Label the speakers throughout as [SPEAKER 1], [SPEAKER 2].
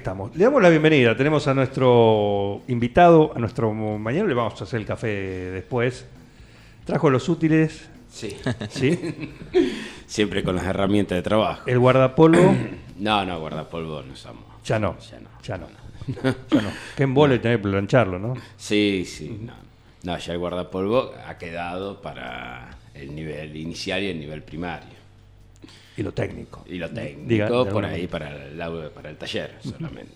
[SPEAKER 1] Estamos. Le damos la bienvenida. Tenemos a nuestro invitado, a nuestro mañana le vamos a hacer el café después. Trajo los útiles,
[SPEAKER 2] Sí,
[SPEAKER 1] ¿sí?
[SPEAKER 2] siempre con las herramientas de trabajo.
[SPEAKER 1] El guardapolvo,
[SPEAKER 2] No, no, guardapolvo no usamos.
[SPEAKER 1] ya no.
[SPEAKER 2] Ya no.
[SPEAKER 1] Ya no. Ya no. Qué embole tener que plancharlo, ¿no?
[SPEAKER 2] Sí, sí, no. No, ya el guardapolvo ha quedado para el nivel inicial y el nivel primario.
[SPEAKER 1] Y lo técnico.
[SPEAKER 2] Y lo técnico,
[SPEAKER 1] Diga,
[SPEAKER 2] por ahí para el, para el taller solamente.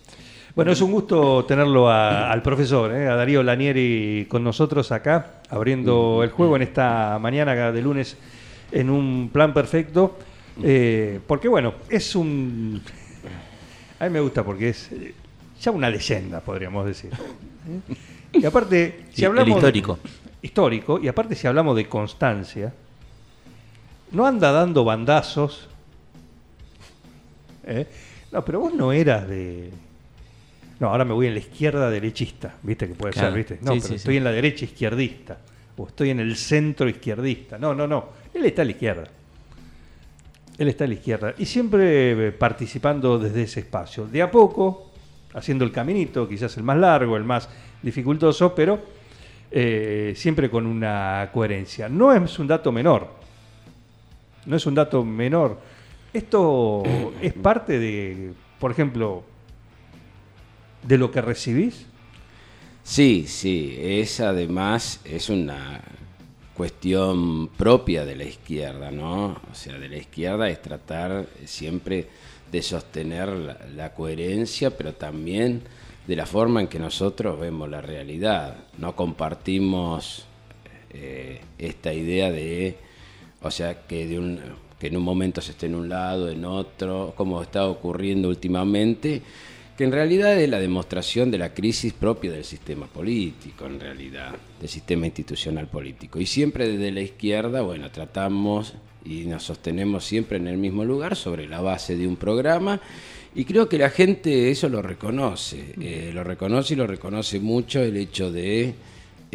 [SPEAKER 1] Bueno, es un gusto tenerlo a- al profesor, ¿eh? a Darío Lanieri con nosotros acá, abriendo el juego en esta mañana de lunes en un plan perfecto. Eh, porque bueno, es un... A mí me gusta porque es eh, ya una leyenda, podríamos decir. ¿eh? Y aparte, si
[SPEAKER 3] Sí, el
[SPEAKER 1] hablamos...
[SPEAKER 3] histórico.
[SPEAKER 1] histórico, y aparte si hablamos de constancia, no anda dando bandazos. ¿eh? No, pero vos no eras de... No, ahora me voy en la izquierda derechista, ¿viste? Que puede
[SPEAKER 3] Claro.
[SPEAKER 1] ser, ¿viste? No,
[SPEAKER 3] Sí,
[SPEAKER 1] pero
[SPEAKER 3] sí,
[SPEAKER 1] estoy
[SPEAKER 3] sí.
[SPEAKER 1] en la derecha izquierdista. O estoy en el centro izquierdista. No, no, no. Él está a la izquierda. Él está a la izquierda. Y siempre eh, participando desde ese espacio. De a poco, haciendo el caminito, quizás el más largo, el más dificultoso, pero eh, siempre con una coherencia. No es un dato menor. No es un dato menor. Esto es parte de, por ejemplo, de lo que recibís.
[SPEAKER 2] Sí, sí, es además, es una cuestión propia de la izquierda, ¿no? O sea, de la izquierda es tratar siempre de sostener la, coherencia, pero también de la forma en que nosotros vemos la realidad. No compartimos eh, esta idea de, o sea, que, de un, que en un momento se esté en un lado, en otro, como está ocurriendo últimamente, que en realidad es la demostración de la crisis propia del sistema político, en realidad, del sistema institucional político. Y siempre desde la izquierda, bueno, tratamos y nos sostenemos siempre en el mismo lugar sobre la base de un programa. Y creo que la gente eso lo reconoce, eh, lo reconoce y lo reconoce mucho el hecho de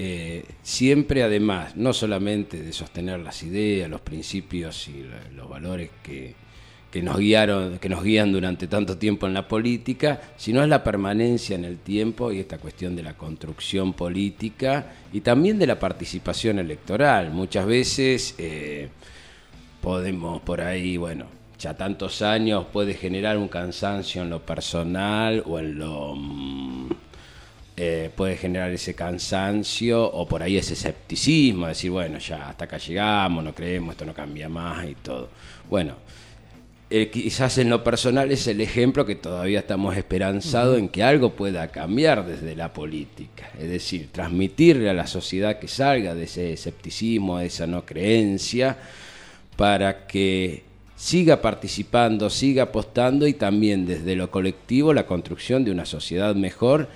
[SPEAKER 2] eh, siempre además, no solamente de sostener las ideas, los principios y los valores que, que nos guiaron, que nos guían durante tanto tiempo en la política, sino es la permanencia en el tiempo y esta cuestión de la construcción política y también de la participación electoral. Muchas veces eh, podemos por ahí, bueno, ya tantos años puede generar un cansancio en lo personal o en lo mm, eh, puede generar ese cansancio o por ahí ese escepticismo, decir, bueno, ya hasta acá llegamos, no creemos, esto no cambia más y todo. Bueno, eh, quizás en lo personal es el ejemplo que todavía estamos esperanzados en que algo pueda cambiar desde la política, es decir, transmitirle a la sociedad que salga de ese escepticismo, de esa no creencia, para que siga participando, siga apostando y también desde lo colectivo la construcción de una sociedad mejor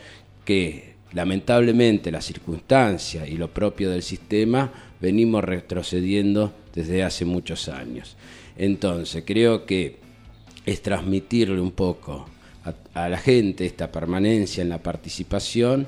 [SPEAKER 2] que lamentablemente la circunstancia y lo propio del sistema venimos retrocediendo desde hace muchos años. Entonces creo que es transmitirle un poco a, a la gente esta permanencia en la participación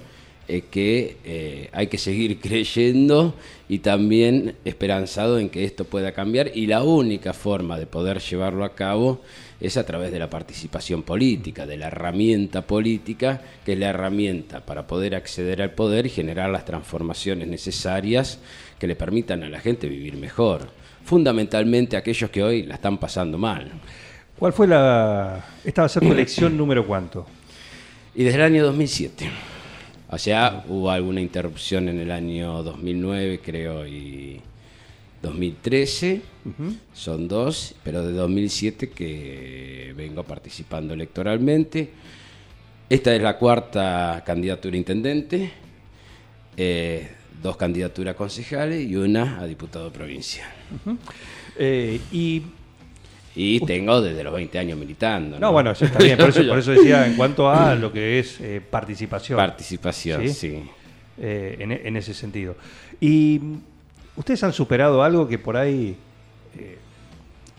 [SPEAKER 2] eh, que eh, hay que seguir creyendo y también esperanzado en que esto pueda cambiar y la única forma de poder llevarlo a cabo es a través de la participación política, de la herramienta política, que es la herramienta para poder acceder al poder y generar las transformaciones necesarias que le permitan a la gente vivir mejor, fundamentalmente aquellos que hoy la están pasando mal.
[SPEAKER 1] ¿Cuál fue la... Esta va a ser tu elección número cuánto?
[SPEAKER 2] Y desde el año 2007. O sea, hubo alguna interrupción en el año 2009, creo, y 2013. Son dos, pero de 2007 que vengo participando electoralmente. Esta es la cuarta candidatura a intendente, eh, dos candidaturas a concejales y una a diputado provincial.
[SPEAKER 1] Eh, y
[SPEAKER 2] Y tengo desde los 20 años militando.
[SPEAKER 1] No, bueno, eso está bien. Por eso, por eso decía en cuanto a lo que es eh, participación.
[SPEAKER 2] Participación,
[SPEAKER 1] ¿Sí?
[SPEAKER 2] sí.
[SPEAKER 1] eh, en, en ese sentido. Y ustedes han superado algo que por ahí eh,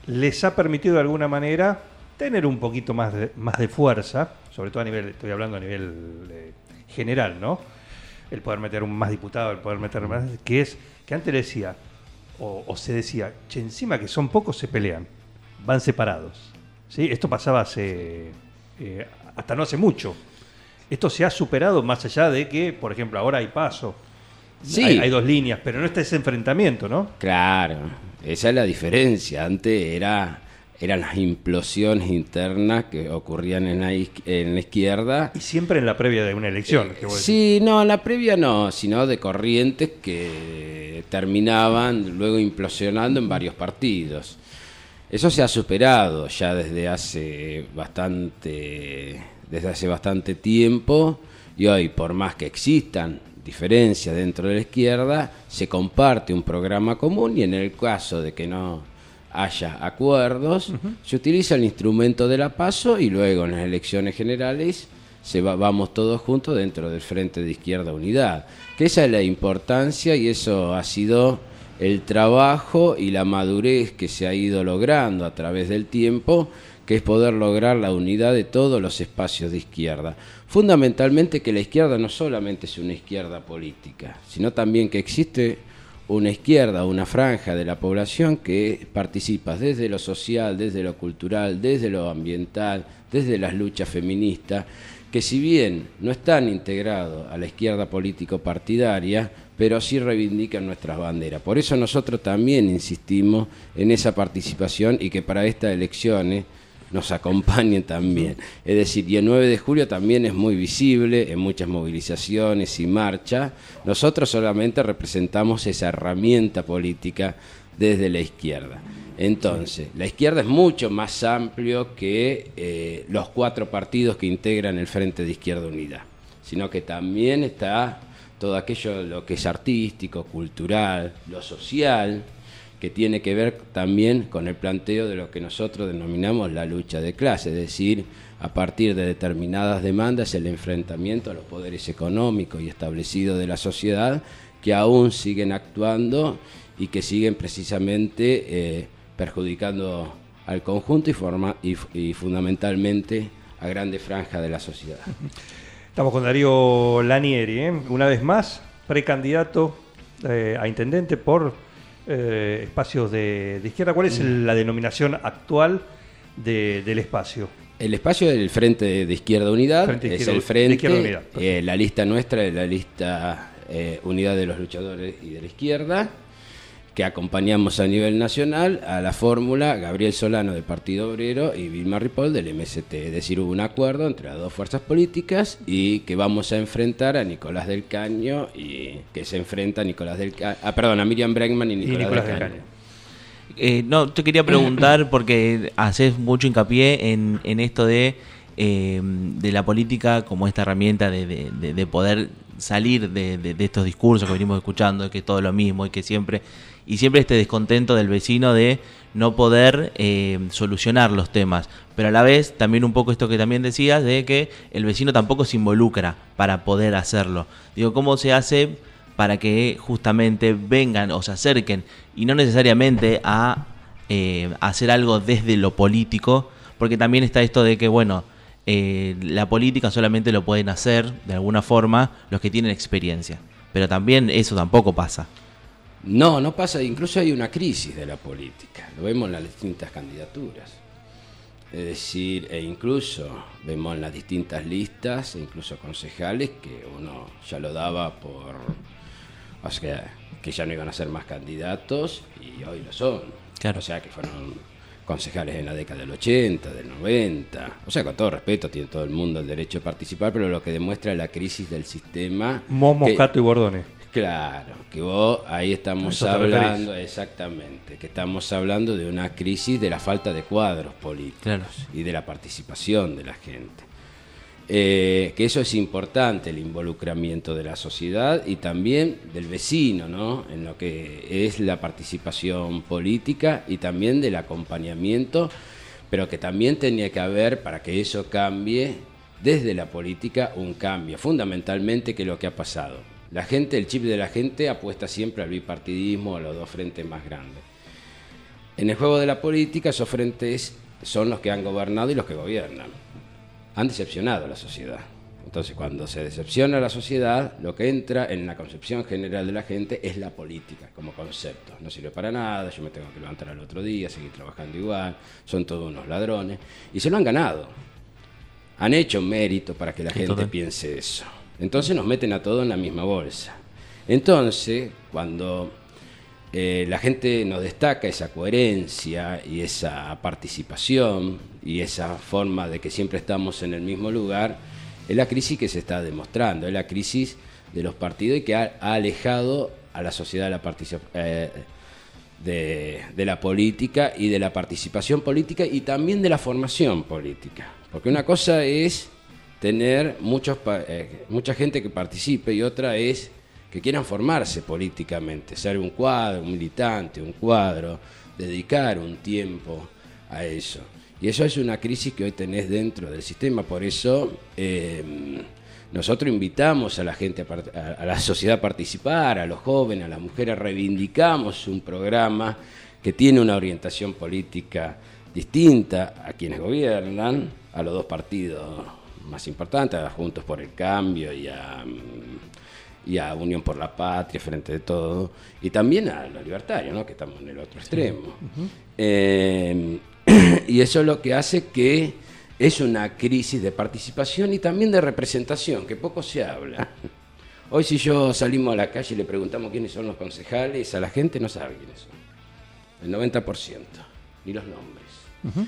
[SPEAKER 1] les ha permitido de alguna manera tener un poquito más de, más de fuerza, sobre todo a nivel, estoy hablando a nivel eh, general, ¿no? El poder meter un más diputado, el poder meter más, que es que antes decía, o, o se decía, che, encima que son pocos se pelean, van separados. ¿sí? Esto pasaba hace, eh, hasta no hace mucho. Esto se ha superado más allá de que, por ejemplo, ahora hay paso.
[SPEAKER 2] Sí.
[SPEAKER 1] Hay, hay dos líneas, pero no está ese enfrentamiento, ¿no?
[SPEAKER 2] Claro, esa es la diferencia. Antes era eran las implosiones internas que ocurrían en la, iz- en la izquierda.
[SPEAKER 1] Y siempre en la previa de una elección. decís.
[SPEAKER 2] Sí, no, la previa no, sino de corrientes que terminaban luego implosionando en varios partidos. Eso se ha superado ya desde hace bastante, desde hace bastante tiempo y hoy, por más que existan diferencias dentro de la izquierda, se comparte un programa común y en el caso de que no haya acuerdos, se utiliza el instrumento de la paso y luego en las elecciones generales se va- vamos todos juntos dentro del Frente de Izquierda Unidad. Que esa es la importancia y eso ha sido el trabajo y la madurez que se ha ido logrando a través del tiempo, que es poder lograr la unidad de todos los espacios de izquierda. Fundamentalmente que la izquierda no solamente es una izquierda política, sino también que existe una izquierda, una franja de la población que participa desde lo social, desde lo cultural, desde lo ambiental, desde las luchas feministas, que si bien no están integrados a la izquierda político-partidaria, pero sí reivindican nuestras banderas. Por eso nosotros también insistimos en esa participación y que para estas elecciones nos acompañen también. Es decir, el 9 de julio también es muy visible en muchas movilizaciones y marchas. Nosotros solamente representamos esa herramienta política desde la izquierda. Entonces, la izquierda es mucho más amplio que eh, los cuatro partidos que integran el Frente de Izquierda Unidad, sino que también está todo aquello lo que es artístico, cultural, lo social, que tiene que ver también con el planteo de lo que nosotros denominamos la lucha de clase, es decir, a partir de determinadas demandas el enfrentamiento a los poderes económicos y establecidos de la sociedad que aún siguen actuando y que siguen precisamente eh, perjudicando al conjunto y, forma, y, fundamentalmente a grandes franjas de la sociedad.
[SPEAKER 1] Estamos con Darío Lanieri, ¿eh? una vez más, precandidato eh, a intendente por eh, espacios de, de izquierda. ¿Cuál es el- la denominación actual de- del espacio?
[SPEAKER 2] El espacio del Frente de, de Izquierda Unidad
[SPEAKER 1] Frente de
[SPEAKER 2] es
[SPEAKER 1] Izquierda-
[SPEAKER 2] el
[SPEAKER 1] de
[SPEAKER 2] Frente,
[SPEAKER 1] Izquierda Unidad,
[SPEAKER 2] eh, la lista nuestra es la lista eh, Unidad de los Luchadores y de la Izquierda, que acompañamos a nivel nacional a la fórmula Gabriel Solano del Partido Obrero y Vilma Ripoll del MST. Es decir, hubo un acuerdo entre las dos fuerzas políticas y que vamos a enfrentar a Nicolás del Caño y que se enfrenta a Nicolás del Caño, ah, perdón, a Miriam Bregman y
[SPEAKER 1] Y
[SPEAKER 2] Nicolás,
[SPEAKER 1] Nicolás
[SPEAKER 2] del
[SPEAKER 1] del
[SPEAKER 2] Caño.
[SPEAKER 4] Eh, no, te quería preguntar porque haces mucho hincapié en, en esto de, eh, de la política como esta herramienta de, de- de- de poder salir de, de- de estos discursos que venimos escuchando, que es todo lo mismo y que siempre y siempre este descontento del vecino de no poder eh, solucionar los temas, pero a la vez también un poco esto que también decías de que el vecino tampoco se involucra para poder hacerlo. Digo, ¿cómo se hace para que justamente vengan o se acerquen y no necesariamente a eh, hacer algo desde lo político, porque también está esto de que, bueno, eh, la política solamente lo pueden hacer de alguna forma los que tienen experiencia, pero también eso tampoco pasa.
[SPEAKER 2] No, no pasa, incluso hay una crisis de la política, lo vemos en las distintas candidaturas. Es decir, e incluso vemos en las distintas listas, e incluso concejales, que uno ya lo daba por, o sea, que ya no iban a ser más candidatos y hoy lo son.
[SPEAKER 4] Claro.
[SPEAKER 2] O sea, que fueron concejales en la década del 80, del 90. O sea, con todo respeto, tiene todo el mundo el derecho de participar, pero lo que demuestra es la crisis del sistema.
[SPEAKER 1] Mos,
[SPEAKER 2] que-
[SPEAKER 1] Moscato y Bordones.
[SPEAKER 2] Claro, que vos ahí estamos hablando, exactamente, que estamos hablando de una crisis de la falta de cuadros políticos
[SPEAKER 4] Claro.
[SPEAKER 2] y de la participación de la gente. Eh, que eso es importante, el involucramiento de la sociedad y también del vecino, ¿no? En lo que es la participación política y también del acompañamiento, pero que también tenía que haber, para que eso cambie, desde la política un cambio, fundamentalmente que lo que ha pasado. La gente, el chip de la gente apuesta siempre al bipartidismo, a los dos frentes más grandes. En el juego de la política, esos frentes son los que han gobernado y los que gobiernan. Han decepcionado a la sociedad. Entonces, cuando se decepciona a la sociedad, lo que entra en la concepción general de la gente es la política como concepto. No sirve para nada, yo me tengo que levantar al otro día, seguir trabajando igual, son todos unos ladrones. Y se lo han ganado. Han hecho mérito para que la gente
[SPEAKER 4] total.
[SPEAKER 2] piense eso. Entonces nos meten a todos en la misma bolsa. Entonces, cuando eh, la gente nos destaca esa coherencia y esa participación y esa forma de que siempre estamos en el mismo lugar, es la crisis que se está demostrando, es la crisis de los partidos y que ha, alejado a la sociedad eh, de la política y de la participación política y también de la formación política. Porque una cosa es tener muchos, eh, mucha gente que participe y otra es que quieran formarse políticamente, ser un cuadro, un militante, un cuadro, dedicar un tiempo a eso. Y eso es una crisis que hoy tenés dentro del sistema, por eso eh, nosotros invitamos a la gente, a- a la sociedad a participar, a los jóvenes, a las mujeres, reivindicamos un programa que tiene una orientación política distinta a quienes gobiernan, a los dos partidos más importantes, a Juntos por el Cambio y a, mm, y a Unión por la Patria, frente de todo, y también a los libertarios, ¿no? que estamos en el otro extremo. Eh, y eso es lo que hace que es una crisis de participación y también de representación, que poco se habla. Hoy si yo salimos a la calle y le preguntamos quiénes son los concejales, a la gente no sabe quiénes son. El 90%, ni los nombres.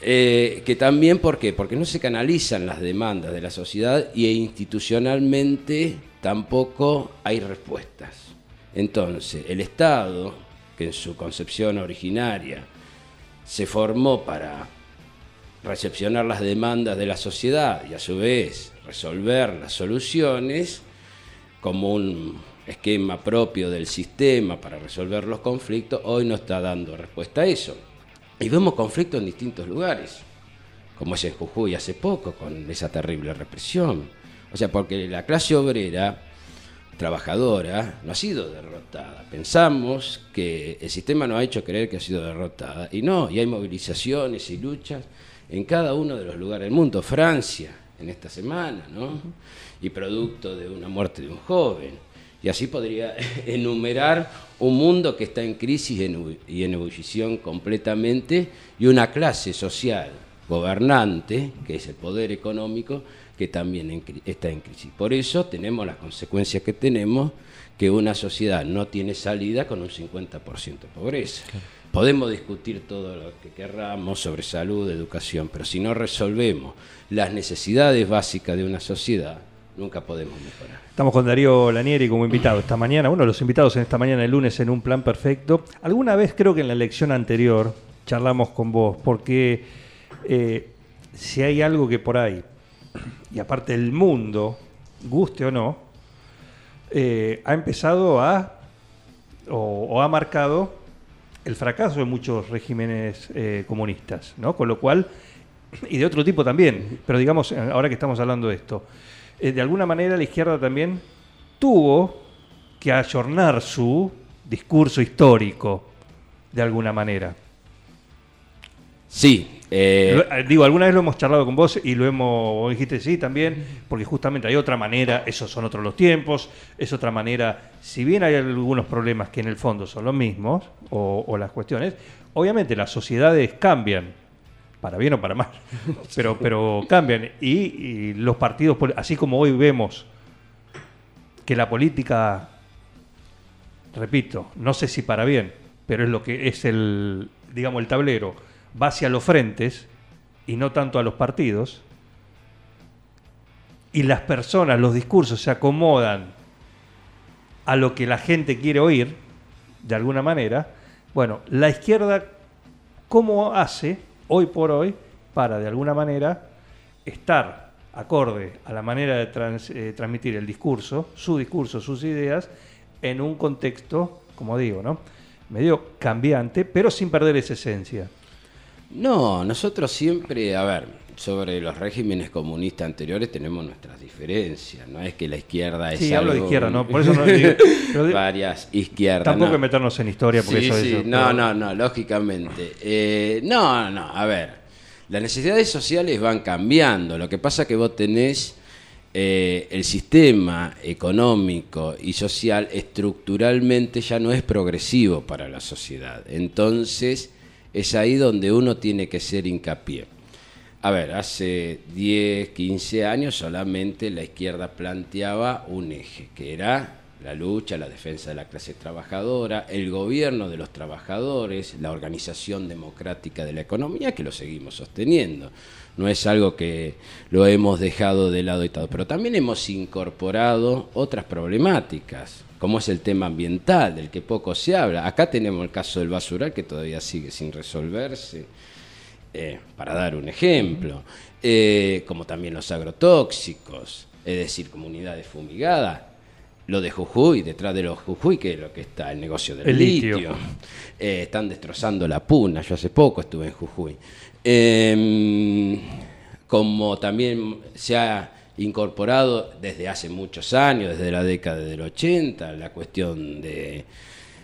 [SPEAKER 2] Eh, que también, ¿por qué? Porque no se canalizan las demandas de la sociedad y institucionalmente tampoco hay respuestas. Entonces, el Estado, que en su concepción originaria se formó para recepcionar las demandas de la sociedad y a su vez resolver las soluciones como un esquema propio del sistema para resolver los conflictos, hoy no está dando respuesta a eso. Y vemos conflictos en distintos lugares, como es en Jujuy hace poco, con esa terrible represión. O sea, porque la clase obrera, trabajadora, no ha sido derrotada. Pensamos que el sistema nos ha hecho creer que ha sido derrotada. Y no, y hay movilizaciones y luchas en cada uno de los lugares del mundo. Francia, en esta semana, ¿no? Y producto de una muerte de un joven. Y así podría enumerar un mundo que está en crisis y en ebullición completamente y una clase social gobernante, que es el poder económico, que también en está en crisis. Por eso tenemos las consecuencias que tenemos, que una sociedad no tiene salida con un 50% de pobreza. Podemos discutir todo lo que querramos sobre salud, educación, pero si no resolvemos las necesidades básicas de una sociedad, nunca podemos mejorar.
[SPEAKER 1] Estamos con Darío Lanieri como invitado esta mañana, uno de los invitados en esta mañana el lunes en un plan perfecto. Alguna vez creo que en la elección anterior charlamos con vos, porque eh, si hay algo que por ahí, y aparte el mundo, guste o no, eh, ha empezado a, o, ha marcado el fracaso de muchos regímenes eh, comunistas, ¿no? Con lo cual, y de otro tipo también, pero digamos, ahora que estamos hablando de esto, eh, de alguna manera la izquierda también tuvo que ayornar su discurso histórico, de alguna manera.
[SPEAKER 2] Sí, eh,
[SPEAKER 1] eh, digo, alguna vez lo hemos charlado con vos y lo hemos, dijiste sí también, porque justamente hay otra manera, esos son otros los tiempos, es otra manera, si bien hay algunos problemas que en el fondo son los mismos, o, o las cuestiones, obviamente las sociedades cambian, para bien o para mal, pero, pero cambian, y, y los partidos, así como hoy vemos que la política, repito, no sé si para bien, pero es lo que es el, digamos, el tablero, va hacia los frentes y no tanto a los partidos, y las personas, los discursos se acomodan a lo que la gente quiere oír, de alguna manera, bueno, la izquierda, ¿cómo hace hoy por hoy para, de alguna manera, estar acorde a la manera de eh, transmitir el discurso, su discurso, sus ideas, en un contexto, como digo, ¿no? medio cambiante, pero sin perder esa esencia?
[SPEAKER 2] No, nosotros siempre, a ver, sobre los regímenes comunistas anteriores tenemos nuestras diferencias. No es que la izquierda es
[SPEAKER 1] Sí, hablo de
[SPEAKER 2] algo-
[SPEAKER 1] izquierda, ¿no? Por eso no digo-
[SPEAKER 2] Varias izquierdas.
[SPEAKER 1] Tampoco
[SPEAKER 2] no.
[SPEAKER 1] que meternos en historia, porque
[SPEAKER 2] Sí,
[SPEAKER 1] eso
[SPEAKER 2] sí,
[SPEAKER 1] eso-
[SPEAKER 2] no,
[SPEAKER 1] pero-
[SPEAKER 2] no, no, lógicamente. Eh, no, no, a ver, las necesidades sociales van cambiando. Lo que pasa es que vos tenés eh, el sistema económico y social estructuralmente ya no es progresivo para la sociedad. Entonces, es ahí donde uno tiene que ser hincapié. A ver, hace 10, 15 años solamente la izquierda planteaba un eje, que era la lucha, la defensa de la clase trabajadora, el gobierno de los trabajadores, la organización democrática de la economía, que lo seguimos sosteniendo. No es algo que lo hemos dejado de lado y todo, pero también hemos incorporado otras problemáticas, como es el tema ambiental, del que poco se habla. Acá tenemos el caso del basural, que todavía sigue sin resolverse. Eh, para dar un ejemplo, eh, como también los agrotóxicos, es decir, comunidades fumigadas. Lo de Jujuy, detrás de los Jujuy, que es lo que está el negocio del
[SPEAKER 1] El litio.
[SPEAKER 2] litio. Eh, están destrozando la puna. Yo hace poco estuve en Jujuy. Eh, como también se ha incorporado desde hace muchos años, desde la década del 80, la cuestión de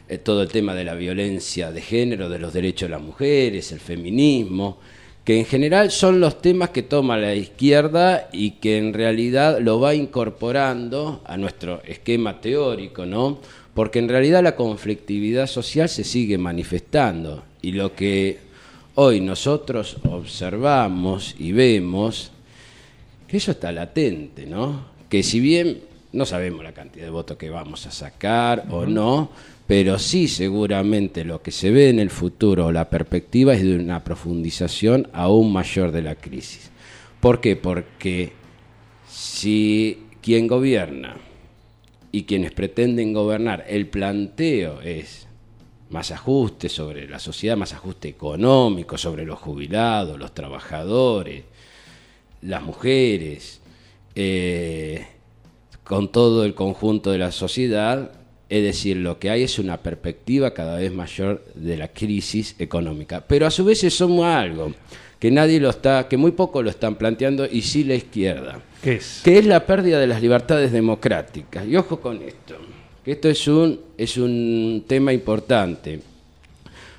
[SPEAKER 2] eh, todo el tema de la violencia de género, de los derechos de las mujeres, el feminismo, que en general son los temas que toma la izquierda y que en realidad lo va incorporando a nuestro esquema teórico, ¿no? Porque en realidad la conflictividad social se sigue manifestando y lo que hoy nosotros observamos y vemos que eso está latente, ¿no? Que si bien no sabemos la cantidad de votos que vamos a sacar o no, pero sí seguramente lo que se ve en el futuro, la perspectiva es de una profundización aún mayor de la crisis. ¿Por qué? Porque si quien gobierna y quienes pretenden gobernar, el planteo es más ajuste sobre la sociedad, más ajuste económico sobre los jubilados, los trabajadores, las mujeres, eh, con todo el conjunto de la sociedad, es decir, lo que hay es una perspectiva cada vez mayor de la crisis económica. Pero a su vez somos algo que nadie lo está, que muy poco lo están planteando y sí la izquierda,
[SPEAKER 1] ¿Qué es?
[SPEAKER 2] que es la pérdida de las libertades democráticas. Y ojo con esto, que esto es un, es un tema importante.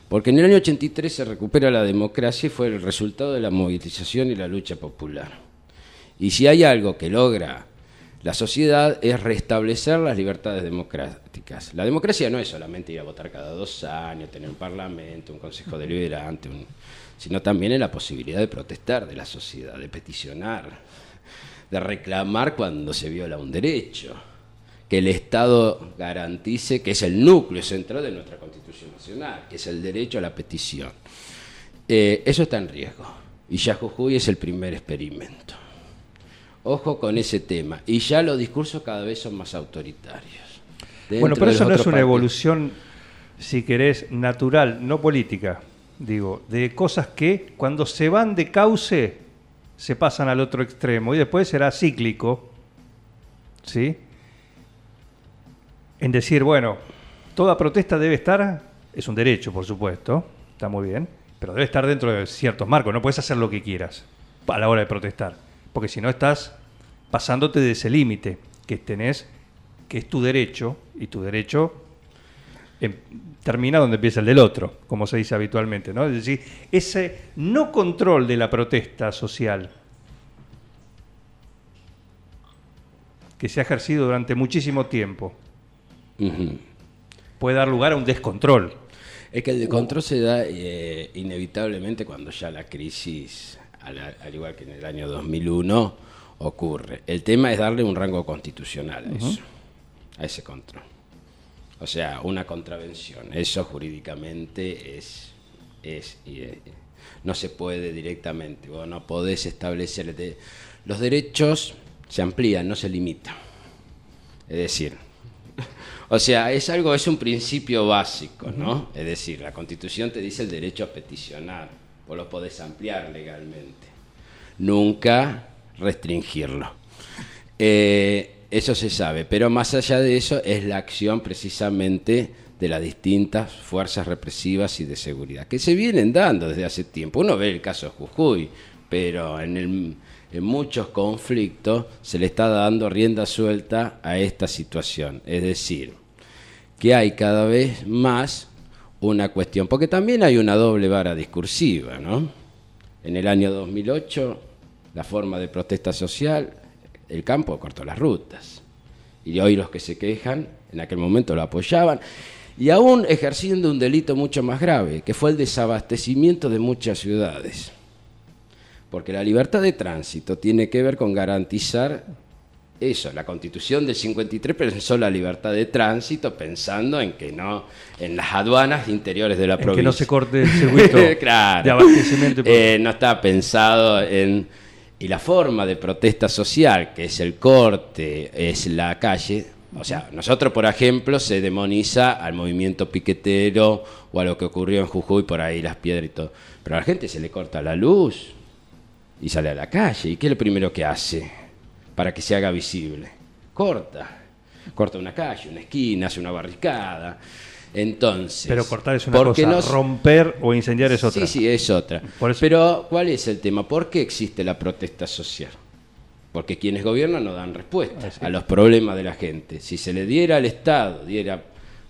[SPEAKER 2] Porque en el año 83 se recupera la democracia y fue el resultado de la movilización y la lucha popular. Y si hay algo que logra la sociedad es restablecer las libertades democráticas. La democracia no es solamente ir a votar cada dos años, tener un parlamento, un consejo deliberante, un- sino también es la posibilidad de protestar de la sociedad, de peticionar, de reclamar cuando se viola un derecho, que el Estado garantice que es el núcleo central de nuestra Constitución Nacional, que es el derecho a la petición. Eh, eso está en riesgo y ya es el primer experimento. Ojo con ese tema. Y ya los discursos cada vez son más autoritarios.
[SPEAKER 1] Bueno, pero eso no es una
[SPEAKER 2] partidos.
[SPEAKER 1] evolución, si querés, natural, no política, digo, de cosas que cuando se van de cauce se pasan al otro extremo y después será cíclico, ¿sí? En decir, bueno, toda protesta debe estar, es un derecho, por supuesto, está muy bien, pero debe estar dentro de ciertos marcos, no puedes hacer lo que quieras a la hora de protestar, porque si no estás pasándote de ese límite que tenés, que es tu derecho, y tu derecho em, termina donde empieza el del otro, como se dice habitualmente, ¿no? Es decir, ese no control de la protesta social que se ha ejercido durante muchísimo tiempo puede dar lugar a un descontrol.
[SPEAKER 2] Es que el descontrol se da eh, inevitablemente cuando ya la crisis, al, al igual que en el año 2001, ocurre. El tema es darle un rango constitucional a eso, a ese control. O sea, una contravención. Eso jurídicamente es, es no se puede directamente. Vos no podés establecer de- los derechos se amplían, no se limitan. Es decir, o sea, es algo, es un principio básico, ¿no? Es decir, la Constitución te dice el derecho a peticionar, vos lo podés ampliar legalmente, nunca restringirlo. Eh, eso se sabe, pero más allá de eso es la acción precisamente de las distintas fuerzas represivas y de seguridad, que se vienen dando desde hace tiempo. Uno ve el caso de Jujuy, pero en, el- en muchos conflictos se le está dando rienda suelta a esta situación. Es decir, que hay cada vez más una cuestión, porque también hay una doble vara discursiva, ¿no? En el año 2008, la forma de protesta social, el campo cortó las rutas. Y hoy los que se quejan, en aquel momento lo apoyaban, y aún ejerciendo un delito mucho más grave, que fue el desabastecimiento de muchas ciudades. Porque la libertad de tránsito tiene que ver con garantizar eso. La constitución del 53 pensó la libertad de tránsito pensando en que no, en las aduanas interiores de la
[SPEAKER 1] En que
[SPEAKER 2] provincia.
[SPEAKER 1] no se corte el circuito
[SPEAKER 2] Claro.
[SPEAKER 1] de abastecimiento. y
[SPEAKER 2] Eh, no está pensado en... Y la forma de protesta social, que es el corte, es la calle. O sea, nosotros, por ejemplo, se demoniza al movimiento piquetero o a lo que ocurrió en Jujuy, por ahí las piedras y todo. Pero a la gente se le corta la luz y sale a la calle. ¿Y qué es lo primero que hace para que se haga visible? Corta. Corta una calle, una esquina, hace una barricada. Entonces.
[SPEAKER 1] Pero cortar es una
[SPEAKER 2] ¿por qué
[SPEAKER 1] cosa,
[SPEAKER 2] no-
[SPEAKER 1] romper o incendiar es otra.
[SPEAKER 2] Sí, sí, es otra.
[SPEAKER 1] Por eso-
[SPEAKER 2] Pero, ¿cuál es el tema? ¿Por qué existe la protesta social? Porque quienes gobiernan no dan respuesta
[SPEAKER 1] Así
[SPEAKER 2] a los problemas de la gente. Si se le diera al Estado, diera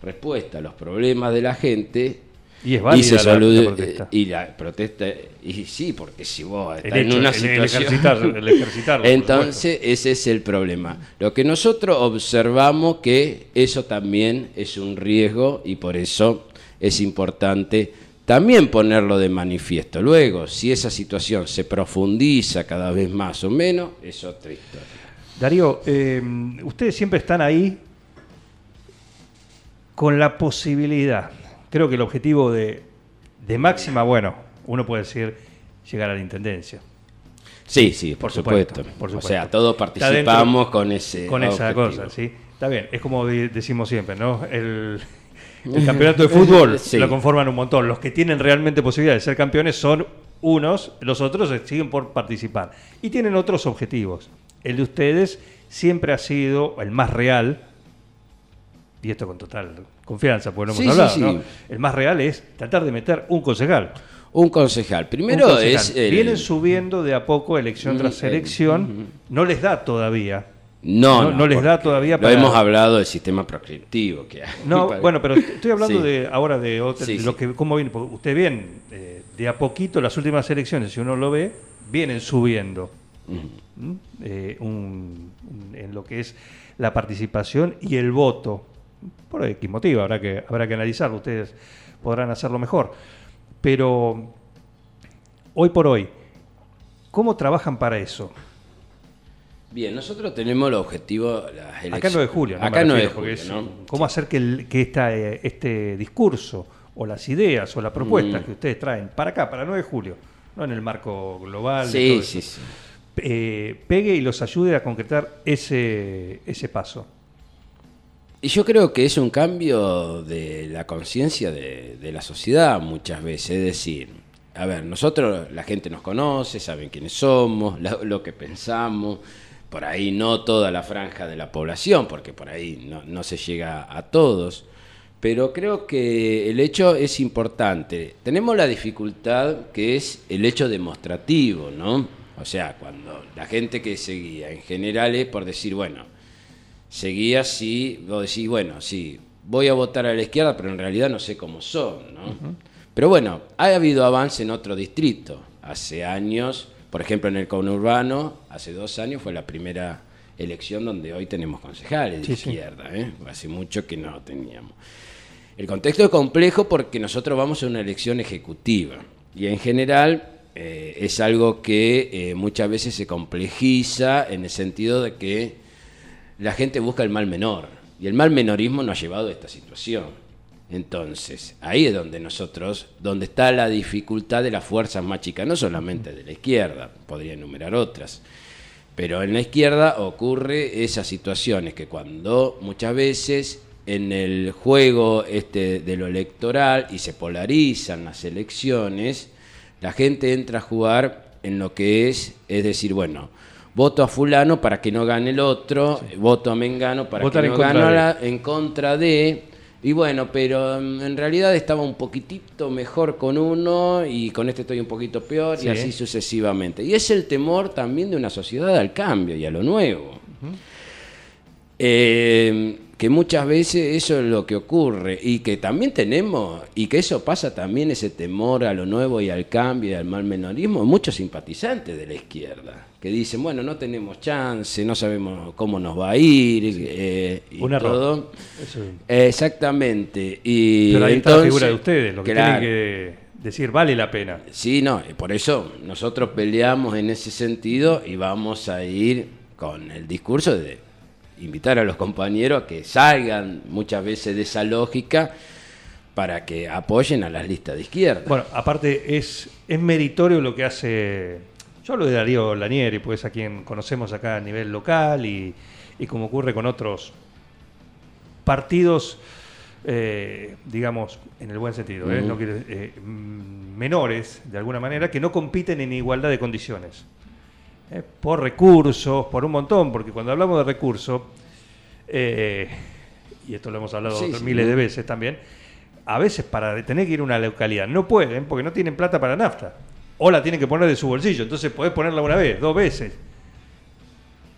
[SPEAKER 2] respuesta a los problemas de la gente,
[SPEAKER 1] Y es válida
[SPEAKER 2] se
[SPEAKER 1] la- la
[SPEAKER 2] salude-
[SPEAKER 1] protesta.
[SPEAKER 2] y la protesta, y sí, porque si vos estás en una
[SPEAKER 1] el- el
[SPEAKER 2] situación...
[SPEAKER 1] ejercitar- el ejercitarlo, por
[SPEAKER 2] Entonces, ese es el problema. Lo que nosotros observamos que eso también es un riesgo y por eso es importante también ponerlo de manifiesto. Luego, si esa situación se profundiza cada vez más o menos, es otra historia.
[SPEAKER 1] Darío, eh, ustedes siempre están ahí con la posibilidad. Creo que el objetivo de, de máxima, bueno, uno puede decir llegar a la intendencia.
[SPEAKER 2] Sí, sí, por,
[SPEAKER 1] Por
[SPEAKER 2] supuesto.
[SPEAKER 1] supuesto, por
[SPEAKER 2] O sea, todos participamos
[SPEAKER 1] dentro-
[SPEAKER 2] con ese
[SPEAKER 1] con esa
[SPEAKER 2] objetivo.
[SPEAKER 1] cosa, ¿sí? Está bien, es como decimos siempre, ¿no? El, el campeonato de fútbol
[SPEAKER 2] Sí.
[SPEAKER 1] lo conforman un montón. Los que tienen realmente posibilidad de ser campeones son unos, los otros siguen por participar. Y tienen otros objetivos. El de ustedes siempre ha sido el más real, y esto con total confianza, porque no hemos
[SPEAKER 2] Sí,
[SPEAKER 1] hablado,
[SPEAKER 2] sí.
[SPEAKER 1] ¿no? El más real es tratar de meter un concejal.
[SPEAKER 2] Un concejal. Primero
[SPEAKER 1] Un concejal.
[SPEAKER 2] es el...
[SPEAKER 1] Vienen subiendo de a poco elección tras
[SPEAKER 2] Mm, eh,
[SPEAKER 1] elección. No les da todavía.
[SPEAKER 2] No,
[SPEAKER 1] no- no les da todavía
[SPEAKER 2] Lo
[SPEAKER 1] para-
[SPEAKER 2] hemos hablado del sistema prescriptivo que hay.
[SPEAKER 1] No,
[SPEAKER 2] Para-
[SPEAKER 1] bueno, pero estoy hablando de ahora de, otra- de lo que cómo viene. porque Usted bien, eh, de a poquito las últimas elecciones, si uno lo ve, vienen subiendo ¿Mm? Eh, un- un- en lo que es la participación y el voto. Por X motivo, habrá que, habrá que analizarlo. Ustedes podrán hacerlo mejor. Pero hoy por hoy, ¿cómo trabajan para eso?
[SPEAKER 2] Bien, nosotros tenemos el objetivo... Las
[SPEAKER 1] Acá 9 de julio, ¿no?
[SPEAKER 2] Acá
[SPEAKER 1] Me
[SPEAKER 2] 9 de
[SPEAKER 1] refiero, porque
[SPEAKER 2] julio,
[SPEAKER 1] es-
[SPEAKER 2] ¿no?
[SPEAKER 1] ¿Cómo hacer que, el- que esta, eh, este discurso o las ideas o las propuestas
[SPEAKER 2] Mm.
[SPEAKER 1] que ustedes traen para acá, para 9 de julio, no en el marco global,
[SPEAKER 2] Sí,
[SPEAKER 1] todo
[SPEAKER 2] sí,
[SPEAKER 1] eso,
[SPEAKER 2] sí.
[SPEAKER 1] eh, pegue y los ayude a concretar ese, ese paso?
[SPEAKER 2] Y yo creo que es un cambio de la conciencia de, la sociedad muchas veces. Es decir, a ver, nosotros, la gente nos conoce, saben quiénes somos, lo que pensamos. Por ahí no toda la franja de la población, porque por ahí no, no se llega a todos. Pero creo que el hecho es importante. Tenemos la dificultad que es el hecho demostrativo, ¿no? O sea, cuando la gente que seguía en general es por decir, bueno, seguía si vos decís, bueno, sí, voy a votar a la izquierda, pero en realidad no sé cómo son, ¿no? Pero bueno, ha habido avance en otro distrito. Hace años, por ejemplo, en el conurbano, hace dos años fue la primera elección donde hoy tenemos concejales de
[SPEAKER 1] Sí, sí.
[SPEAKER 2] izquierda, ¿eh? Hace mucho que no teníamos. El contexto es complejo porque nosotros vamos a una elección ejecutiva y en general eh, es algo que eh, muchas veces se complejiza en el sentido de que la gente busca el mal menor y el mal menorismo nos ha llevado a esta situación. Entonces, ahí es donde nosotros, donde está la dificultad de las fuerzas más chicas, no solamente de la izquierda, podría enumerar otras, pero en la izquierda ocurre esas situaciones que cuando muchas veces en el juego este de lo electoral y se polarizan las elecciones, la gente entra a jugar en lo que es, es decir, bueno, voto a fulano para que no gane el otro, voto a Mengano para
[SPEAKER 1] Votar
[SPEAKER 2] que no gane en contra de, Y bueno, pero mm, en realidad estaba un poquitito mejor con uno y con este estoy un poquito peor
[SPEAKER 1] Sí.
[SPEAKER 2] y así sucesivamente. Y es el temor también de una sociedad al cambio y a lo nuevo. Eh, que muchas veces eso es lo que ocurre y que también tenemos, y que eso pasa también, ese temor a lo nuevo y al cambio y al mal menorismo, muchos simpatizantes de la izquierda, que dicen, bueno, no tenemos chance, no sabemos cómo nos va a ir, eh, y
[SPEAKER 1] Un error.
[SPEAKER 2] todo.
[SPEAKER 1] Eso es.
[SPEAKER 2] Exactamente. Y
[SPEAKER 1] Pero ahí está la
[SPEAKER 2] entonces-
[SPEAKER 1] figura de ustedes, lo que
[SPEAKER 2] Claro.
[SPEAKER 1] tienen que decir vale la pena.
[SPEAKER 2] Sí, no, y por eso nosotros peleamos en ese sentido y vamos a ir con el discurso de invitar a los compañeros a que salgan muchas veces de esa lógica para que apoyen a las listas de izquierda.
[SPEAKER 1] Bueno, aparte es, es meritorio lo que hace. Yo hablo de Darío Lanieri, pues a quien conocemos acá a nivel local y, y como ocurre con otros partidos, eh, digamos, en el buen sentido, ¿eh?
[SPEAKER 2] Ujú.
[SPEAKER 1] No quiere- eh, menores, de alguna manera, que no compiten en igualdad de condiciones. ¿Eh? Por recursos, por un montón, porque cuando hablamos de recursos, eh, y esto lo hemos hablado
[SPEAKER 2] Sí,
[SPEAKER 1] otras
[SPEAKER 2] sí.
[SPEAKER 1] miles de veces también, a veces para tener que ir a una localidad no pueden porque no tienen plata para nafta. O la tienen que poner de su bolsillo. Entonces podés ponerla una vez, dos veces.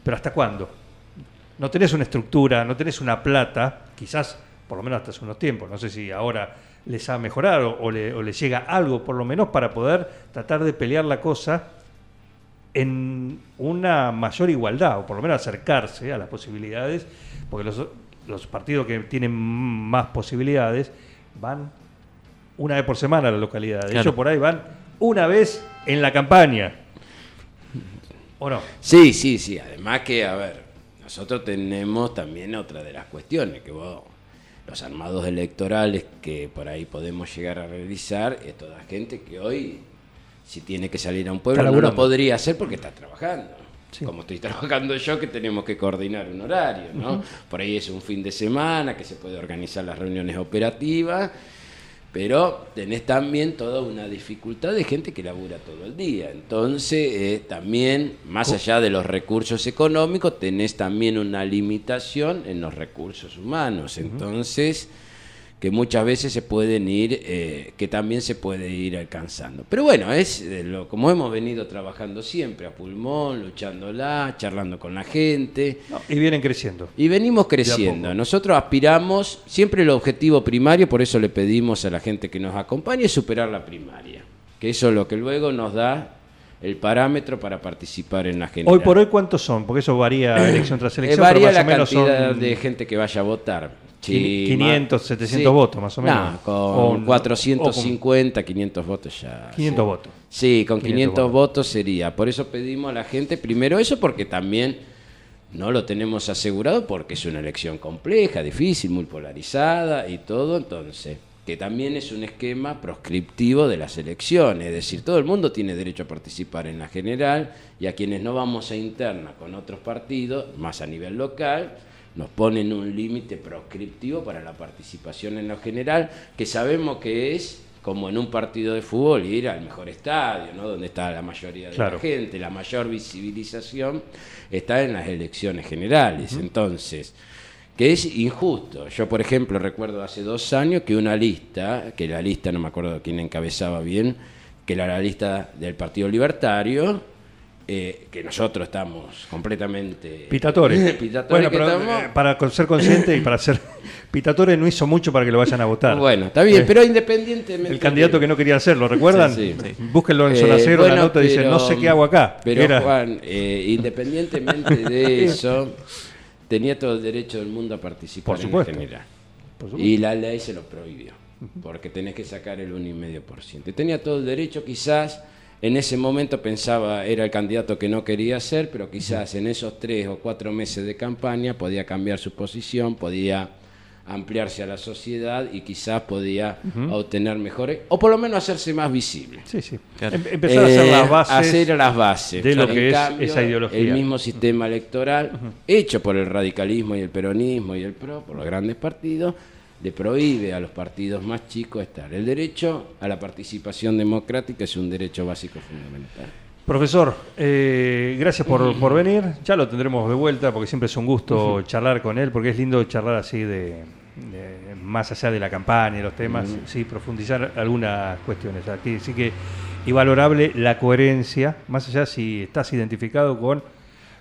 [SPEAKER 1] Pero ¿hasta cuándo? No tenés una estructura, no tenés una plata, quizás por lo menos hasta hace unos tiempos. No sé si ahora les ha mejorado o le, o les llega algo, por lo menos para poder tratar de pelear la cosa en una mayor igualdad, o por lo menos acercarse a las posibilidades, porque los, los partidos que tienen más posibilidades van una vez por semana a la localidad. De
[SPEAKER 4] Claro.
[SPEAKER 1] hecho, por ahí van una vez en la campaña. ¿O no?
[SPEAKER 2] Sí, sí, sí. Además que, a ver, nosotros tenemos también otra de las cuestiones que vos, los armados electorales que por ahí podemos llegar a realizar, es toda gente que hoy, si tiene que salir a un pueblo, no lo podría hacer porque está trabajando.
[SPEAKER 1] Sí.
[SPEAKER 2] Como estoy trabajando yo, que tenemos que coordinar un horario, ¿no? Por ahí es un fin de semana que se puede organizar las reuniones operativas. Pero tenés también toda una dificultad de gente que labura todo el día. Entonces, eh, también, más allá de los recursos económicos, tenés también una limitación en los recursos humanos. Entonces, que muchas veces se pueden ir, eh, que también se puede ir alcanzando. Pero bueno, es eh, lo, como hemos venido trabajando siempre, a pulmón, luchándola, charlando con la gente.
[SPEAKER 1] No, y vienen creciendo.
[SPEAKER 2] Y venimos creciendo. Nosotros aspiramos, siempre el objetivo primario, por eso le pedimos a la gente que nos acompañe, es superar la primaria. Que eso es lo que luego nos da el parámetro para participar en la general.
[SPEAKER 1] Hoy por hoy, ¿cuántos son? Porque eso varía elección tras
[SPEAKER 2] Eh,
[SPEAKER 1] elección.
[SPEAKER 2] varía
[SPEAKER 1] pero más
[SPEAKER 2] la
[SPEAKER 1] o menos
[SPEAKER 2] cantidad
[SPEAKER 1] son
[SPEAKER 2] de gente que vaya a votar.
[SPEAKER 1] Qui- 500, 700 votos, más o menos.
[SPEAKER 2] con
[SPEAKER 1] O un-
[SPEAKER 2] 450, 500 votos ya.
[SPEAKER 1] 500
[SPEAKER 2] sí.
[SPEAKER 1] votos.
[SPEAKER 2] Sí, con
[SPEAKER 1] 500
[SPEAKER 2] 500,
[SPEAKER 1] votos.
[SPEAKER 2] votos sería. Por eso pedimos a la gente, primero eso, porque también no lo tenemos asegurado, porque es una elección compleja, difícil, muy polarizada y todo. Entonces, que también es un esquema proscriptivo de las elecciones. Es decir, todo el mundo tiene derecho a participar en la general y a quienes no vamos a interna con otros partidos, más a nivel local, nos ponen un límite proscriptivo para la participación en lo general, que sabemos que es como en un partido de fútbol ir al mejor estadio, ¿no? donde está la mayoría de
[SPEAKER 1] Claro.
[SPEAKER 2] la gente, la mayor visibilización está en las elecciones generales. Entonces, que es injusto. Yo, por ejemplo, recuerdo hace dos años que una lista, que la lista, no me acuerdo quién encabezaba bien, que era la lista del Partido Libertario, eh, que nosotros estamos completamente...
[SPEAKER 1] Pitatore.
[SPEAKER 2] Pitatore
[SPEAKER 1] bueno,
[SPEAKER 2] que
[SPEAKER 1] pero,
[SPEAKER 2] estamos.
[SPEAKER 1] eh, para ser consciente y para ser. Pitatore no hizo mucho para que lo vayan a votar.
[SPEAKER 2] Bueno, está bien,
[SPEAKER 1] Eh,
[SPEAKER 2] pero independientemente...
[SPEAKER 1] El candidato que no quería hacerlo, ¿recuerdan?
[SPEAKER 2] Sí, sí.
[SPEAKER 1] Búsquenlo en
[SPEAKER 2] Eh,
[SPEAKER 1] Zona Cero,
[SPEAKER 2] bueno,
[SPEAKER 1] la nota dice, no sé qué hago acá.
[SPEAKER 2] Pero
[SPEAKER 1] Era-
[SPEAKER 2] Juan, eh, independientemente de eso, tenía todo el derecho del mundo a participar
[SPEAKER 1] Por supuesto.
[SPEAKER 2] en general.
[SPEAKER 1] Por supuesto.
[SPEAKER 2] Y la ley se lo prohibió, porque tenés que sacar el 1,5%. Y tenía todo el derecho, quizás en ese momento pensaba, era el candidato que no quería ser, pero quizás en esos tres o cuatro meses de campaña podía cambiar su posición, podía ampliarse a la sociedad y quizás podía obtener mejores, o por lo menos hacerse más visible.
[SPEAKER 1] Sí, sí.
[SPEAKER 4] Claro.
[SPEAKER 1] Em- empezar a hacer
[SPEAKER 2] Eh,
[SPEAKER 1] las bases.
[SPEAKER 2] hacer las bases.
[SPEAKER 1] de lo que es
[SPEAKER 2] cambio,
[SPEAKER 1] esa ideología.
[SPEAKER 2] El mismo sistema electoral, hecho por el radicalismo y el peronismo y el PRO, por los grandes partidos, le prohíbe a los partidos más chicos estar. El derecho a la participación democrática es un derecho básico fundamental.
[SPEAKER 1] Profesor, eh, gracias por, por venir. Ya lo tendremos de vuelta porque siempre es un gusto charlar con él, porque es lindo charlar así de, más allá de la campaña y los temas, sí, profundizar algunas cuestiones. Aquí sí que y valorable la coherencia, más allá si estás identificado con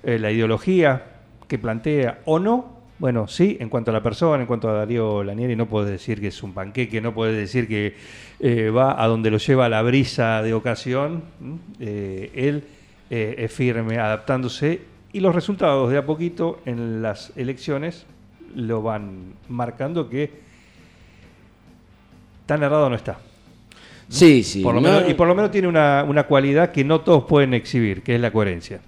[SPEAKER 1] eh, la ideología que plantea o no. Bueno, sí, en cuanto a la persona, en cuanto a Darío Lanieri, no puedes decir que es un panqueque, no puedes decir que eh, va a donde lo lleva la brisa de ocasión. Eh, él eh, es firme, adaptándose, y los resultados de a poquito en las elecciones lo van marcando que tan errado no está.
[SPEAKER 2] Sí, sí.
[SPEAKER 1] Por lo
[SPEAKER 2] no-
[SPEAKER 1] menos- y por lo menos tiene una, una cualidad que no todos pueden exhibir, que es la coherencia.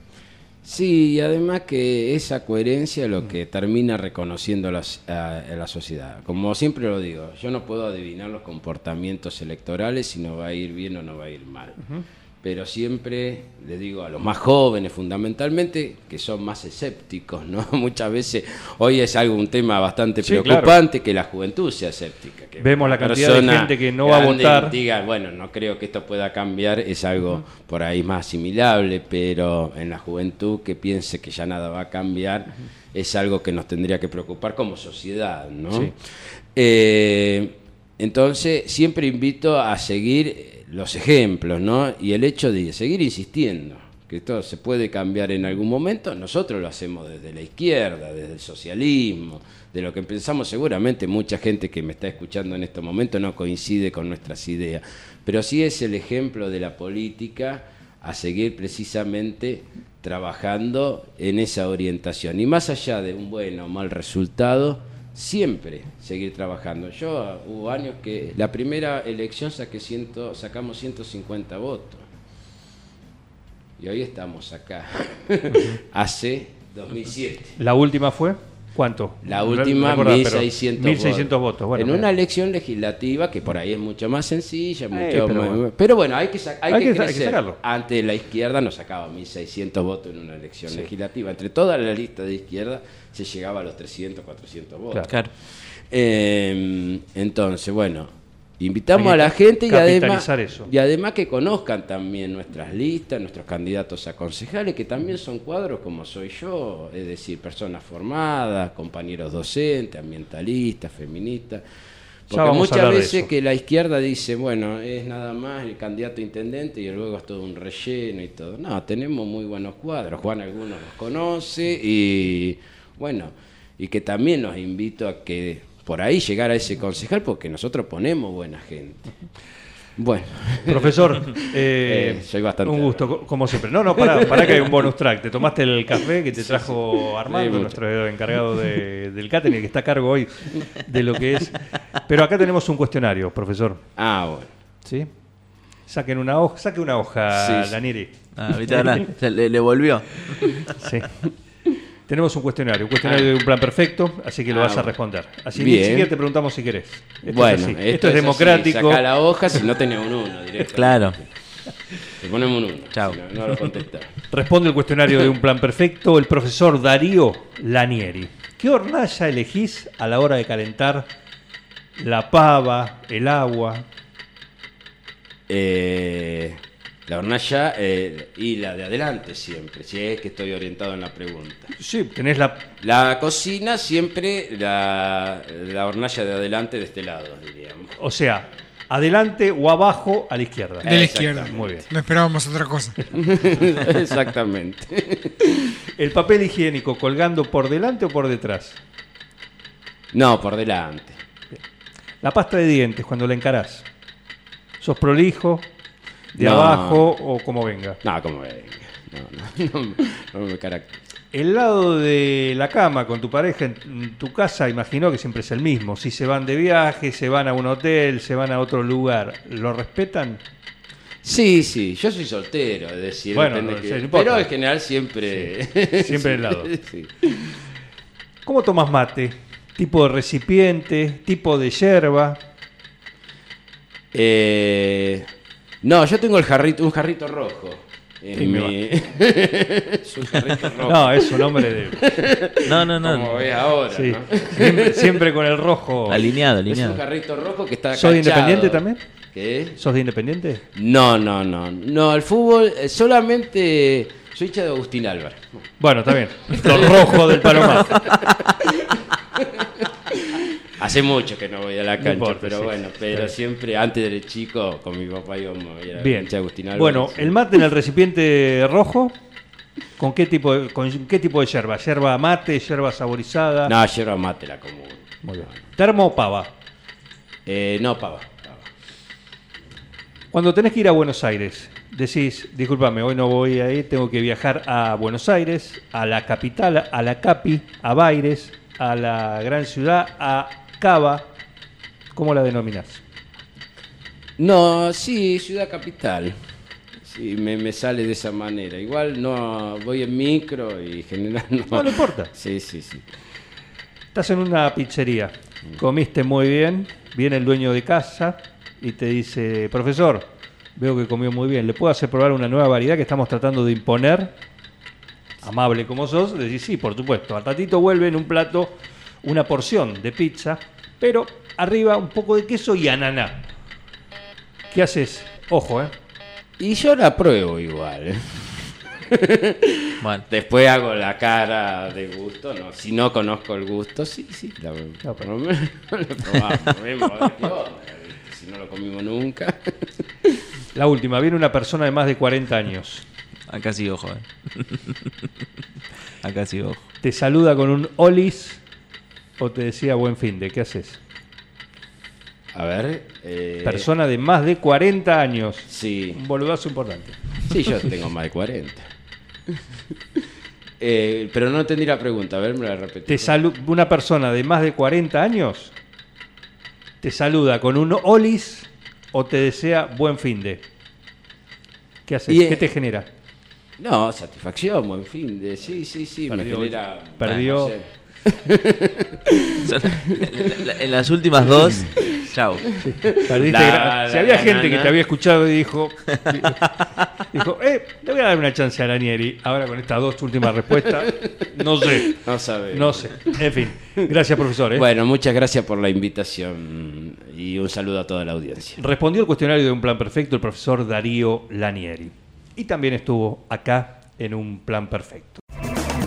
[SPEAKER 2] Sí, y además que esa coherencia es lo que termina reconociendo las- a, a la sociedad. Como siempre lo digo, yo no puedo adivinar los comportamientos electorales si no va a ir bien o no va a ir mal. Pero siempre le digo a los más jóvenes fundamentalmente que son más escépticos, ¿no? Muchas veces, hoy es algo un tema bastante
[SPEAKER 1] Sí,
[SPEAKER 2] preocupante que la juventud sea escéptica. que
[SPEAKER 1] Vemos la cantidad de gente que no va a votar.
[SPEAKER 2] Diga, bueno, no creo que esto pueda cambiar, es algo por ahí más asimilable, pero en la juventud que piense que ya nada va a cambiar es algo que nos tendría que preocupar como sociedad, ¿no?
[SPEAKER 1] Sí.
[SPEAKER 2] Eh, entonces, siempre invito a seguir los ejemplos, ¿no? Y el hecho de seguir insistiendo, que esto se puede cambiar en algún momento, nosotros lo hacemos desde la izquierda, desde el socialismo, de lo que pensamos seguramente mucha gente que me está escuchando en este momento no coincide con nuestras ideas, pero sí es el ejemplo de la política a seguir precisamente trabajando en esa orientación. Y más allá de un buen o mal resultado, siempre seguir trabajando. Yo hubo años que la primera elección saqué ciento, sacamos 150 votos. Y hoy estamos acá. Hace 2007.
[SPEAKER 1] La última fue, ¿cuánto?
[SPEAKER 2] La última,
[SPEAKER 1] pero
[SPEAKER 2] 1600,
[SPEAKER 1] 1600 votos. Bueno,
[SPEAKER 2] en
[SPEAKER 1] mira.
[SPEAKER 2] una elección legislativa que por ahí es mucho más sencilla, mucho
[SPEAKER 1] pero
[SPEAKER 2] más-
[SPEAKER 1] bueno.
[SPEAKER 2] pero bueno, hay que, hay
[SPEAKER 1] Hay
[SPEAKER 2] que
[SPEAKER 1] que- hay que
[SPEAKER 2] crecer.
[SPEAKER 1] sacarlo.
[SPEAKER 2] Antes la izquierda no sacaba 1600 votos en una elección legislativa. Entre toda la lista de izquierda se llegaba a los 300, 400 votos.
[SPEAKER 1] Claro.
[SPEAKER 4] Claro.
[SPEAKER 2] Eh, entonces, bueno, invitamos a la gente y además,
[SPEAKER 1] eso.
[SPEAKER 2] y además que conozcan también nuestras listas, nuestros candidatos a concejales, que también son cuadros como soy yo, es decir, personas formadas, compañeros docentes, ambientalistas, feministas. Porque muchas veces que la izquierda dice, bueno, es nada más el candidato a intendente y luego es todo un relleno y todo. No, tenemos muy buenos cuadros. Juan algunos los conoce y bueno, y que también los invito a que por ahí llegar a ese concejal porque nosotros ponemos buena gente. Bueno,
[SPEAKER 1] Profesor, eh,
[SPEAKER 2] Eh, soy bastante
[SPEAKER 1] un gusto, co- como siempre. No, no, pará, pará que hay un bonus track. Te tomaste el café que te trajo Armando,
[SPEAKER 2] mucho.
[SPEAKER 1] nuestro encargado de- del catering, que está a cargo hoy de lo que es. Pero acá tenemos un cuestionario, profesor.
[SPEAKER 2] ah, bueno.
[SPEAKER 1] ¿Sí? Saquen una hoja, saque una hoja,
[SPEAKER 2] Sí, sí.
[SPEAKER 1] Danieli.
[SPEAKER 4] Ah, se le, le volvió.
[SPEAKER 1] Sí. Tenemos un cuestionario, un cuestionario de un plan perfecto, así que lo
[SPEAKER 2] Ah,
[SPEAKER 1] vas a responder. Así
[SPEAKER 2] Bien.
[SPEAKER 1] ni siquiera te preguntamos si querés. Esto
[SPEAKER 2] bueno,
[SPEAKER 1] es así.
[SPEAKER 2] esto,
[SPEAKER 1] Esto, es
[SPEAKER 2] así,
[SPEAKER 1] democrático.
[SPEAKER 2] Saca la hoja si no tenés un uno directamente.
[SPEAKER 4] Claro.
[SPEAKER 2] Te ponemos un uno.
[SPEAKER 4] Chao.
[SPEAKER 2] si no, no lo contestás.
[SPEAKER 1] Responde el cuestionario de un plan perfecto el profesor Darío Lanieri. ¿Qué hornalla elegís a la hora de calentar la pava, el agua?
[SPEAKER 2] Eh, la hornalla eh, y la de adelante siempre, si es que estoy orientado en la pregunta.
[SPEAKER 1] Sí, tenés la...
[SPEAKER 2] La cocina siempre la, la hornalla de adelante de este lado, diríamos.
[SPEAKER 1] O sea, adelante o abajo a la izquierda.
[SPEAKER 5] De la
[SPEAKER 2] Exactamente.
[SPEAKER 5] izquierda.
[SPEAKER 1] Muy bien.
[SPEAKER 5] No esperábamos otra cosa.
[SPEAKER 2] Exactamente.
[SPEAKER 1] ¿El papel higiénico colgando por delante o por detrás?
[SPEAKER 2] No, por delante.
[SPEAKER 1] La pasta de dientes cuando la encarás. ¿Sos prolijo? ¿De
[SPEAKER 2] No.
[SPEAKER 1] abajo o como venga?
[SPEAKER 2] No, como venga. No, no, me.
[SPEAKER 1] El lado de la cama con tu pareja en tu casa, imagino que siempre es el mismo. Si se van de viaje, se van a un hotel, se van a otro lugar, ¿lo respetan?
[SPEAKER 2] Sí, sí, yo soy soltero, es decir,
[SPEAKER 1] Bueno, no,
[SPEAKER 2] que- pero en general siempre...
[SPEAKER 1] Siempre el lado.
[SPEAKER 2] Sí.
[SPEAKER 1] ¿Cómo tomas mate? ¿Tipo de recipiente? ¿Tipo de yerba?
[SPEAKER 2] Eh, no, yo tengo el jarrito, un jarrito rojo. en
[SPEAKER 1] Sí, me
[SPEAKER 2] mi- es un jarrito rojo.
[SPEAKER 1] No, es un hombre de...
[SPEAKER 4] No, no,
[SPEAKER 2] como
[SPEAKER 4] no.
[SPEAKER 2] ves ahora,
[SPEAKER 1] Sí,
[SPEAKER 2] ¿no?
[SPEAKER 1] siempre, siempre con el rojo.
[SPEAKER 4] Alineado,
[SPEAKER 2] Es un
[SPEAKER 4] alineado.
[SPEAKER 2] jarrito rojo que está
[SPEAKER 1] ¿Sos. Independiente también?
[SPEAKER 2] ¿Qué?
[SPEAKER 1] ¿Sos de Independiente?
[SPEAKER 2] No, no, no. No, el fútbol eh, solamente soy hincha de Agustín Álvarez.
[SPEAKER 1] Bueno, está bien. Lo rojo del palomar.
[SPEAKER 2] Hace mucho que no voy a la cancha,
[SPEAKER 1] importa,
[SPEAKER 2] pero
[SPEAKER 1] sí.
[SPEAKER 2] bueno, pero siempre, antes de chico, con mi papá íbamos a ir a la
[SPEAKER 1] Bien.
[SPEAKER 2] cancha de Agustín Álvarez.
[SPEAKER 1] Bueno, el mate en el recipiente rojo, ¿con qué tipo de, con qué tipo de yerba? ¿Yerba mate, yerba saborizada?
[SPEAKER 2] No, yerba mate la común.
[SPEAKER 1] Muy bien. ¿Termo o pava?
[SPEAKER 2] Eh, no, pava. pava.
[SPEAKER 1] Cuando tenés que ir a Buenos Aires, decís, discúlpame, hoy no voy a ir, tengo que viajar a Buenos Aires, a la capital, a la Capi, a Baires, a la gran ciudad, a Cava. ¿Cómo la denominás?
[SPEAKER 2] No, sí, ciudad capital. Sí, me, me sale de esa manera. Igual no voy en micro y general no.
[SPEAKER 1] No, no importa.
[SPEAKER 2] Sí, sí, sí.
[SPEAKER 1] Estás en una pizzería, comiste muy bien, viene el dueño de casa y te dice, profesor, veo que comió muy bien, ¿le puedo hacer probar una nueva variedad que estamos tratando de imponer? Amable como sos, decís, sí, por supuesto. Al ratito vuelve en un plato una porción de pizza, pero arriba un poco de queso y ananá. ¿Qué haces? Ojo, ¿eh?
[SPEAKER 2] Y yo la pruebo igual.
[SPEAKER 4] Bueno,
[SPEAKER 2] Después hago la cara de gusto, no. Si no conozco el gusto, sí, sí. La,
[SPEAKER 1] No,
[SPEAKER 2] por lo menos lo probamos, vemos a ver qué onda, ¿viste? Si no lo comimos nunca.
[SPEAKER 1] La última, viene una persona de más de 40 años.
[SPEAKER 4] acá sí ojo, eh. Acá sí ojo.
[SPEAKER 1] Te saluda con un olis o te decía buen fin de, ¿qué haces?
[SPEAKER 2] A ver. eh,
[SPEAKER 1] Persona de más de 40 años.
[SPEAKER 2] Sí.
[SPEAKER 1] Un boludazo importante.
[SPEAKER 2] Sí, yo tengo más de 40. Eh, pero no entendí la pregunta, a ver, me la repetí.
[SPEAKER 1] Te salu- una persona de más de 40 años te saluda con un olis o te desea buen fin de. ¿Qué haces?
[SPEAKER 2] Y,
[SPEAKER 1] ¿Qué te genera?
[SPEAKER 2] No, satisfacción, buen fin de. Sí, sí, sí,
[SPEAKER 1] Perdió,
[SPEAKER 2] me genera.
[SPEAKER 1] perdió.
[SPEAKER 2] no sé.
[SPEAKER 4] En la- en las últimas dos, chao.
[SPEAKER 2] La-
[SPEAKER 1] si había
[SPEAKER 2] la-
[SPEAKER 1] gente
[SPEAKER 2] la-
[SPEAKER 1] que
[SPEAKER 2] la-
[SPEAKER 1] te había escuchado y dijo, dijo, eh, le voy a dar una chance a Ranieri. Ahora con estas dos últimas respuestas, no sé,
[SPEAKER 2] No sabe.
[SPEAKER 1] no sé. En fin, gracias profesor. ¿eh?
[SPEAKER 2] Bueno, muchas gracias por la invitación y un saludo a toda la audiencia.
[SPEAKER 1] Respondió el cuestionario de un plan perfecto el profesor Darío Lanieri. Y también estuvo acá en un plan perfecto.